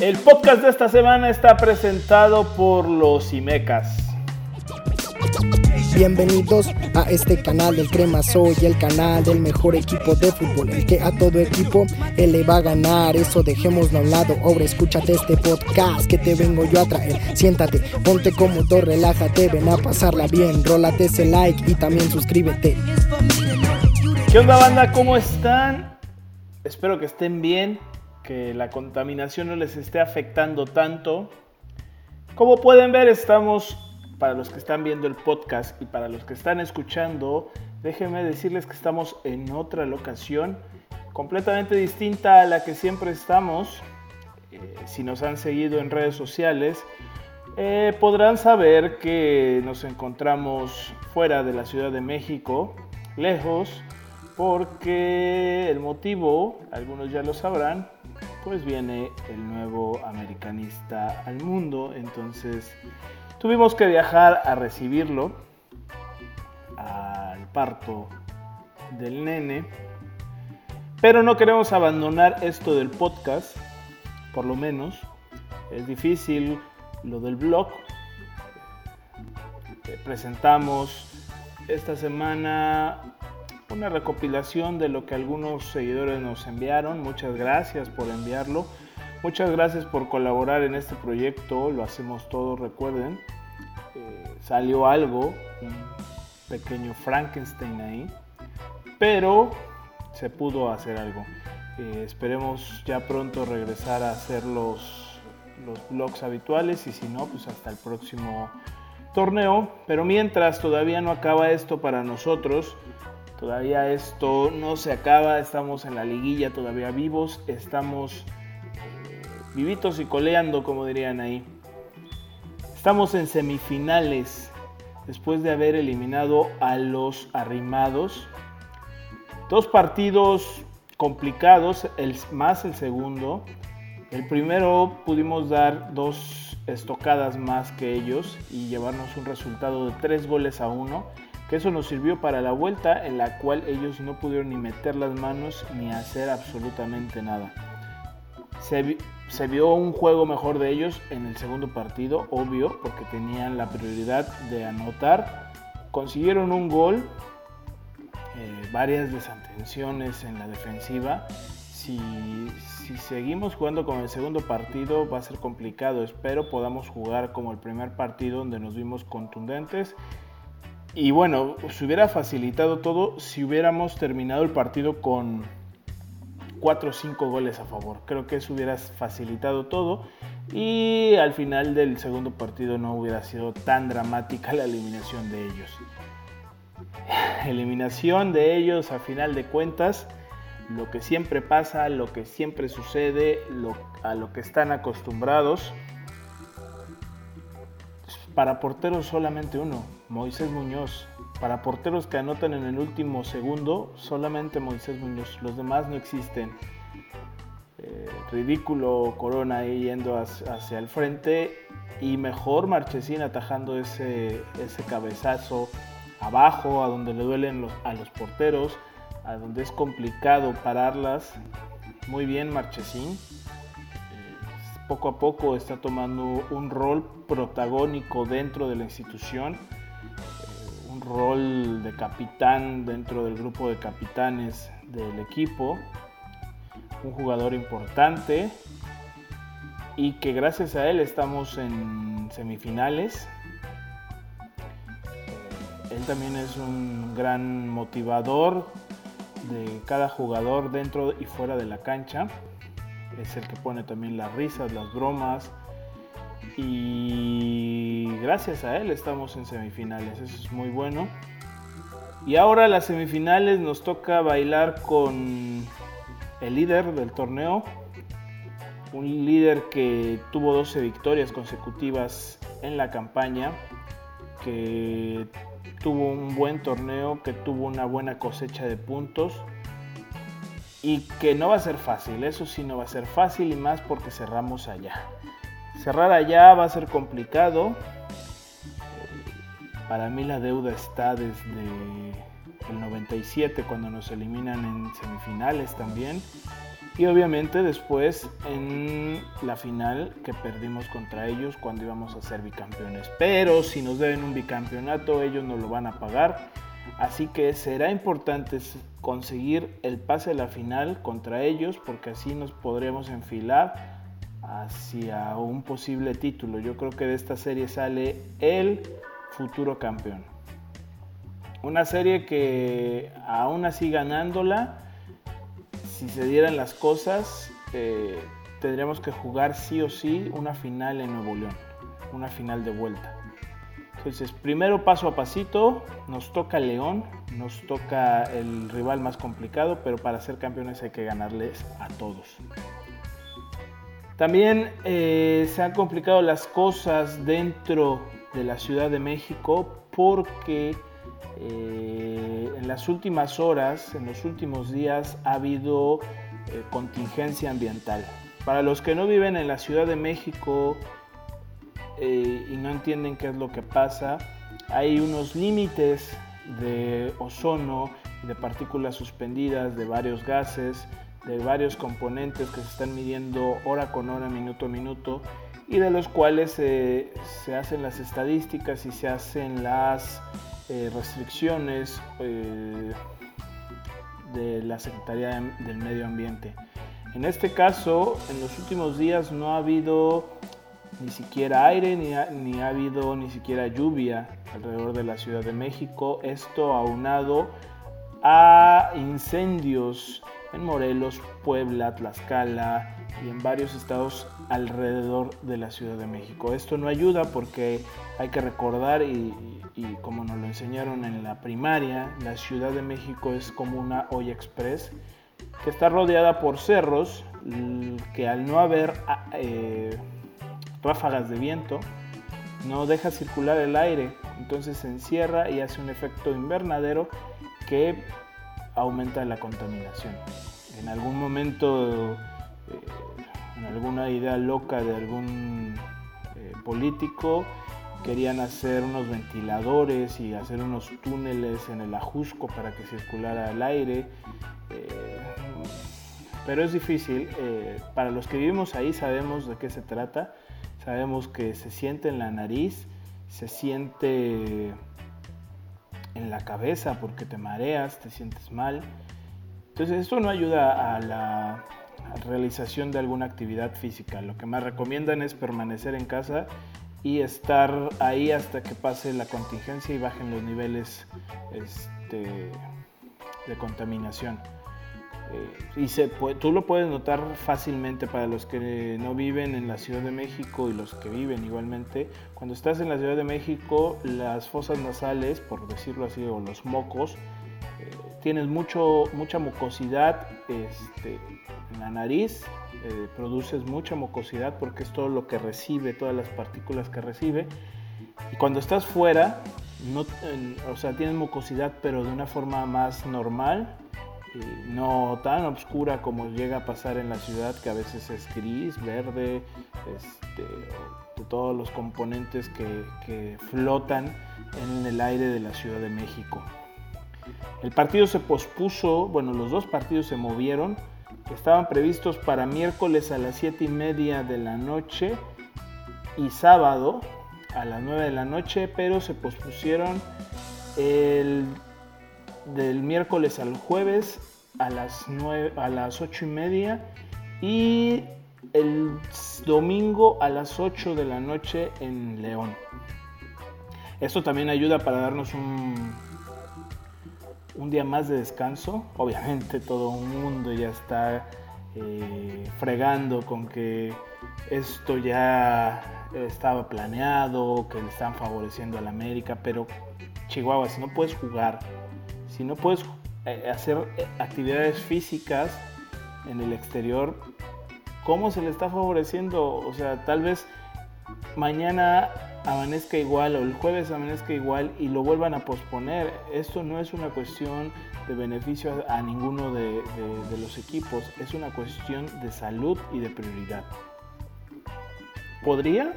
El podcast de esta semana está presentado por los Imecas. Bienvenidos a este canal del Crema Soy, el canal del mejor equipo de fútbol, el que a todo equipo él le va a ganar. Eso dejémoslo a un lado. Ahora escúchate este podcast que te vengo yo a traer. Siéntate, ponte cómodo, relájate, ven a pasarla bien. Rólate ese like y también suscríbete. ¿Qué onda banda? ¿Cómo están? Espero que estén bien, que la contaminación no les esté afectando tanto. Como pueden ver, estamos para los que están viendo el podcast y para los que están escuchando, déjenme decirles que estamos en otra locación completamente distinta a la que siempre estamos. Eh, si nos han seguido en redes sociales, eh, podrán saber que nos encontramos fuera de la Ciudad de México, lejos, porque el motivo, algunos ya lo sabrán, pues viene el nuevo americanista al mundo, entonces Tuvimos que viajar a recibirlo al parto del nene. Pero no queremos abandonar esto del podcast, por lo menos. Es difícil lo del blog. Eh, presentamos esta semana una recopilación de lo que algunos seguidores nos enviaron. Muchas gracias por enviarlo. Muchas gracias por colaborar en este proyecto, lo hacemos todos, recuerden. Eh, salió algo, un pequeño Frankenstein ahí, pero se pudo hacer algo. Eh, esperemos ya pronto regresar a hacer los, los blogs habituales y si no, pues hasta el próximo torneo. Pero mientras todavía no acaba esto para nosotros, todavía esto no se acaba, estamos en la liguilla todavía vivos, estamos vivitos y coleando, como dirían ahí. Estamos en semifinales, después de haber eliminado a los arrimados. Dos partidos complicados, el, más el segundo. El primero pudimos dar dos estocadas más que ellos y llevarnos un resultado de tres goles a uno, que eso nos sirvió para la vuelta en la cual ellos no pudieron ni meter las manos ni hacer absolutamente nada. Se, vio un juego mejor de ellos en el segundo partido, obvio, porque tenían la prioridad de anotar. Consiguieron un gol, eh, varias desatenciones en la defensiva. Si, si, seguimos jugando con el segundo partido va a ser complicado. Espero podamos jugar como el primer partido donde nos vimos contundentes. Y bueno, se hubiera facilitado todo si hubiéramos terminado el partido con 4 o 5 goles a favor. Creo que eso hubiera facilitado todo y al final del segundo partido no hubiera sido tan dramática la eliminación de ellos. Eliminación de ellos a final de cuentas, lo que siempre pasa, lo que siempre sucede, a lo que están acostumbrados. Para porteros solamente uno, Moisés Muñoz. Para porteros que anotan en el último segundo, solamente Moisés Muñoz. Los demás no existen. Eh, ridículo Corona ahí yendo hacia, el frente y mejor Marchesín atajando ese, ese cabezazo abajo, a donde le duelen a los porteros, a donde es complicado pararlas. Muy bien Marchesín. Eh, poco a poco está tomando un rol protagónico dentro de la institución rol de capitán dentro del grupo de capitanes del equipo, un jugador importante y que gracias a él estamos en semifinales. Él también es un gran motivador de cada jugador dentro y fuera de la cancha. Es el que pone también las risas, las bromas, y gracias a él estamos en semifinales, eso es muy bueno. Y ahora las semifinales nos toca bailar con el líder del torneo, un líder que tuvo 12 victorias consecutivas en la campaña, que tuvo un buen torneo, que tuvo una buena cosecha de puntos y que no va a ser fácil, eso sí no va a ser fácil y más porque cerramos allá. Cerrar allá va a ser complicado. Para mí la deuda está desde el 97 cuando nos eliminan en semifinales también. Y obviamente después en la final que perdimos contra ellos cuando íbamos a ser bicampeones. Pero si nos deben un bicampeonato, ellos nos lo van a pagar. Así que será importante conseguir el pase a la final contra ellos porque así nos podremos enfilar hacia un posible título. Yo creo que de esta serie sale el futuro campeón. Una serie que aún así ganándola, si se dieran las cosas, eh, tendríamos que jugar sí o sí una final en Nuevo León, una final de vuelta. Entonces, primero paso a pasito, nos toca León, nos toca el rival más complicado, pero para ser campeones hay que ganarles a todos. También eh, se han complicado las cosas dentro de la Ciudad de México porque eh, en las últimas horas, en los últimos días, ha habido eh, contingencia ambiental. Para los que no viven en la Ciudad de México, y no entienden qué es lo que pasa. Hay unos límites de ozono, de partículas suspendidas, de varios gases, de varios componentes que se están midiendo hora con hora, minuto a minuto, y de los cuales se hacen las estadísticas y se hacen las eh, restricciones eh, de la Secretaría del Medio Ambiente. En este caso, en los últimos días no ha habido ni siquiera aire, ni ha, ni ha habido ni siquiera lluvia alrededor de la Ciudad de México. Esto aunado a incendios en Morelos, Puebla, Tlaxcala y en varios estados alrededor de la Ciudad de México. Esto no ayuda porque hay que recordar y, como nos lo enseñaron en la primaria, la Ciudad de México es como una olla express que está rodeada por cerros que al no haber eh, ráfagas de viento, no deja circular el aire, entonces se encierra y hace un efecto invernadero que aumenta la contaminación. En algún momento, eh, en alguna idea loca de algún eh, político, querían hacer unos ventiladores y hacer unos túneles en el ajusco para que circulara el aire. Eh, pero es difícil. para los que vivimos ahí sabemos de qué se trata. Sabemos que se siente en la nariz, se siente en la cabeza porque te mareas, te sientes mal. Entonces esto no ayuda a la realización de alguna actividad física. Lo que más recomiendan es permanecer en casa y estar ahí hasta que pase la contingencia y bajen los niveles este, de contaminación. Eh, y se, tú lo puedes notar fácilmente para los que no viven en la Ciudad de México y los que viven igualmente. Cuando estás en la Ciudad de México, las fosas nasales, por decirlo así, o los mocos, eh, tienes mucho, mucha mucosidad este, en la nariz, eh, produces mucha mucosidad porque es todo lo que recibe, todas las partículas que recibe. Y cuando estás fuera, no, o sea, tienes mucosidad, pero de una forma más normal no tan oscura como llega a pasar en la ciudad, que a veces es gris, verde, este, de todos los componentes que, que flotan en el aire de la Ciudad de México. El partido se pospuso, bueno, los dos partidos se movieron, estaban previstos para miércoles a las 7 y media de la noche y sábado a las 9 de la noche, pero se pospusieron el del miércoles al jueves a las, 9, a las 8 y media y el domingo a las 8 de la noche en León. Esto también ayuda para darnos un, un día más de descanso. Obviamente todo un mundo ya está eh, fregando con que esto ya estaba planeado, que le están favoreciendo a la América, pero Chihuahua, si no puedes jugar si no puedes eh, hacer eh, actividades físicas en el exterior, ¿cómo se le está favoreciendo? O sea, tal vez mañana amanezca igual o el jueves amanezca igual y lo vuelvan a posponer. Esto no es una cuestión de beneficio a, ninguno de, los equipos, es una cuestión de salud y de prioridad. ¿Podría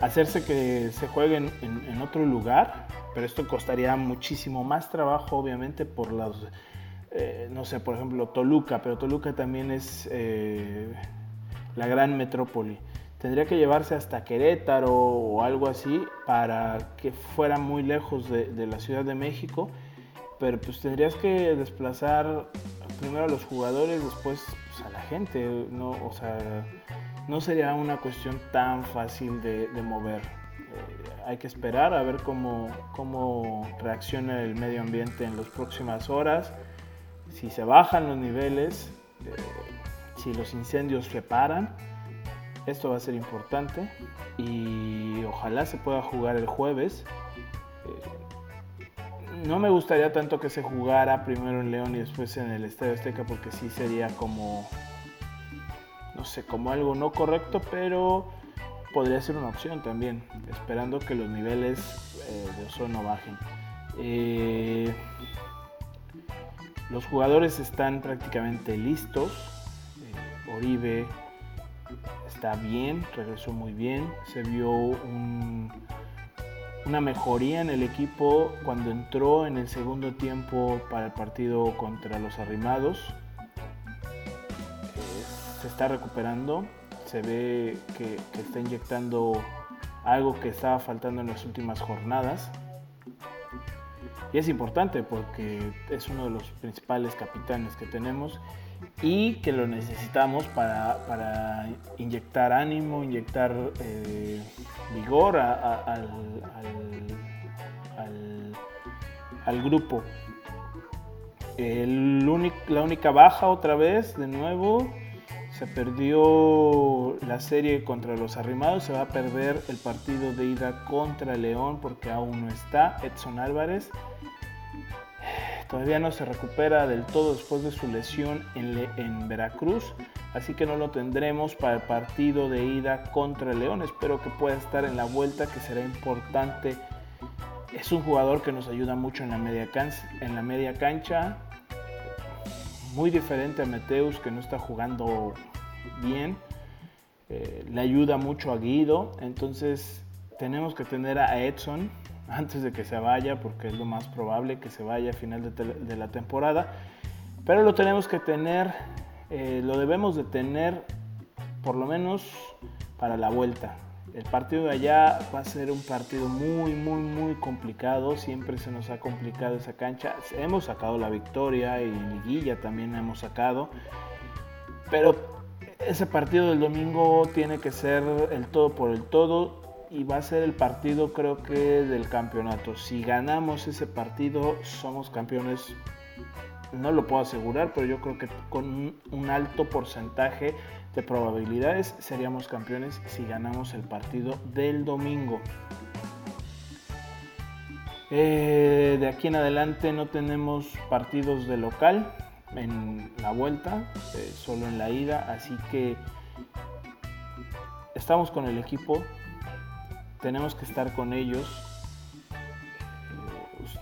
hacerse que se jueguen en otro lugar? Pero esto costaría muchísimo más trabajo, obviamente, por los eh, no sé, por ejemplo, Toluca, pero Toluca también es eh, la gran metrópoli. Tendría que llevarse hasta Querétaro o algo así para que fuera muy lejos de, la Ciudad de México, pero pues tendrías que desplazar primero a los jugadores, después pues, a la gente, ¿no? O sea, no sería una cuestión tan fácil de, mover. Hay que esperar a ver cómo, cómo reacciona el medio ambiente en las próximas horas si se bajan los niveles, eh, si los incendios se paran, esto va a ser importante y ojalá se pueda jugar el jueves. Eh, no me gustaría tanto que se jugara primero en León y después en el Estadio Azteca porque sí sería como, no sé, como algo no correcto, pero podría ser una opción también, esperando que los niveles eh, de ozono bajen. Los jugadores están prácticamente listos. Eh, Oribe está bien, regresó muy bien. Se vio una mejoría en el equipo cuando entró en el segundo tiempo para el partido contra los arrimados. Eh, se está recuperando. Se ve que está inyectando algo que estaba faltando en las últimas jornadas. Y es importante porque es uno de los principales capitanes que tenemos y que lo necesitamos para, inyectar ánimo, inyectar eh, vigor al, grupo. la única baja otra vez, de nuevo, se perdió la serie contra los arrimados, se va a perder el partido de ida contra León porque aún no está Edson Álvarez. Todavía no se recupera del todo después de su lesión en, Veracruz, así que no lo tendremos para el partido de ida contra León. Espero que pueda estar en la vuelta, que será importante. Es un jugador que nos ayuda mucho en la media, en la media cancha, muy diferente a Meteus que no está jugando bien. Eh, le ayuda mucho a Guido. Entonces tenemos que tener a Edson antes de que se vaya porque es lo más probable que se vaya a final de, la temporada. Pero lo tenemos que tener, eh, lo debemos de tener por lo menos para la vuelta. El partido de allá va a ser un partido muy, muy, muy complicado. Siempre se nos ha complicado esa cancha. Hemos sacado la victoria y liguilla también hemos sacado. Pero ese partido del domingo tiene que ser el todo por el todo y va a ser el partido creo que del campeonato. Si ganamos ese partido somos campeones. No lo puedo asegurar, pero yo creo que con un alto porcentaje de probabilidades seríamos campeones si ganamos el partido del domingo. Eh, de aquí en adelante no tenemos partidos de local en la vuelta, eh, solo en la ida, así que estamos con el equipo, tenemos que estar con ellos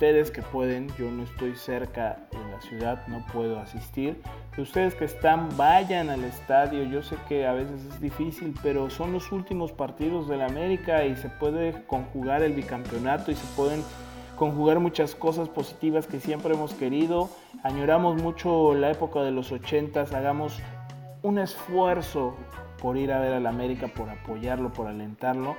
ustedes que pueden, yo no estoy cerca de la ciudad, no puedo asistir. Ustedes que están, vayan al estadio. Yo sé que a veces es difícil, pero son los últimos partidos de la América y se puede conjugar el bicampeonato y se pueden conjugar muchas cosas positivas que siempre hemos querido. Añoramos mucho la época de los 80 hagamos un esfuerzo por ir a ver al América, por apoyarlo, por alentarlo.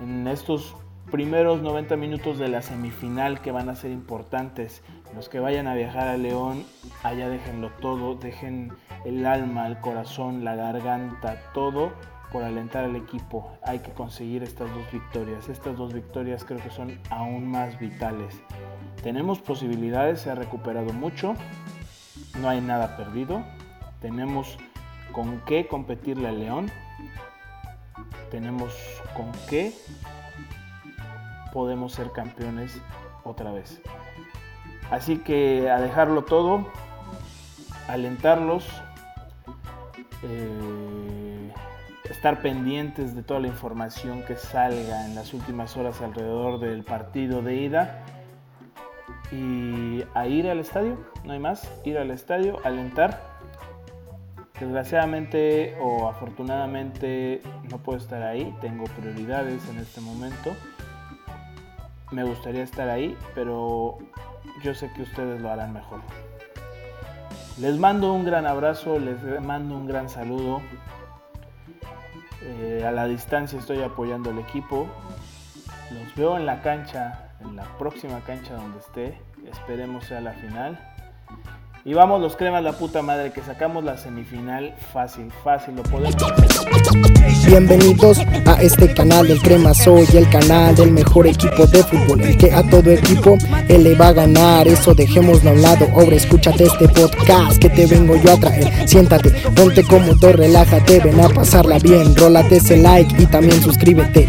En estos primeros 90 minutos de la semifinal que van a ser importantes. Los que vayan a viajar a León, allá déjenlo todo, dejen el alma, el corazón, la garganta, todo por alentar al equipo. Hay que conseguir estas dos victorias. Estas dos victorias creo que son aún más vitales. Tenemos posibilidades, se ha recuperado mucho, no hay nada perdido. Tenemos con qué competirle al León. Tenemos con qué podemos ser campeones otra vez. Así que a dejarlo todo, alentarlos, eh, estar pendientes de toda la información que salga en las últimas horas alrededor del partido de ida y a ir al estadio, no hay más, ir al estadio, alentar. Desgraciadamente o afortunadamente no puedo estar ahí, tengo prioridades en este momento me gustaría estar ahí, pero yo sé que ustedes lo harán mejor. Les mando un gran abrazo, les mando un gran saludo. Eh, a la distancia estoy apoyando al equipo. Los veo en la cancha, en la próxima cancha donde esté. Esperemos sea la final. Y vamos los cremas la puta madre que sacamos la semifinal fácil, fácil, lo podemos Bienvenidos a este canal del Crema Soy, el canal del mejor equipo de fútbol, el que a todo equipo él le va a ganar, eso dejémoslo a un lado, ahora escúchate este podcast que te vengo yo a traer, siéntate, ponte cómodo, relájate, ven a pasarla bien, rólate ese like y también suscríbete.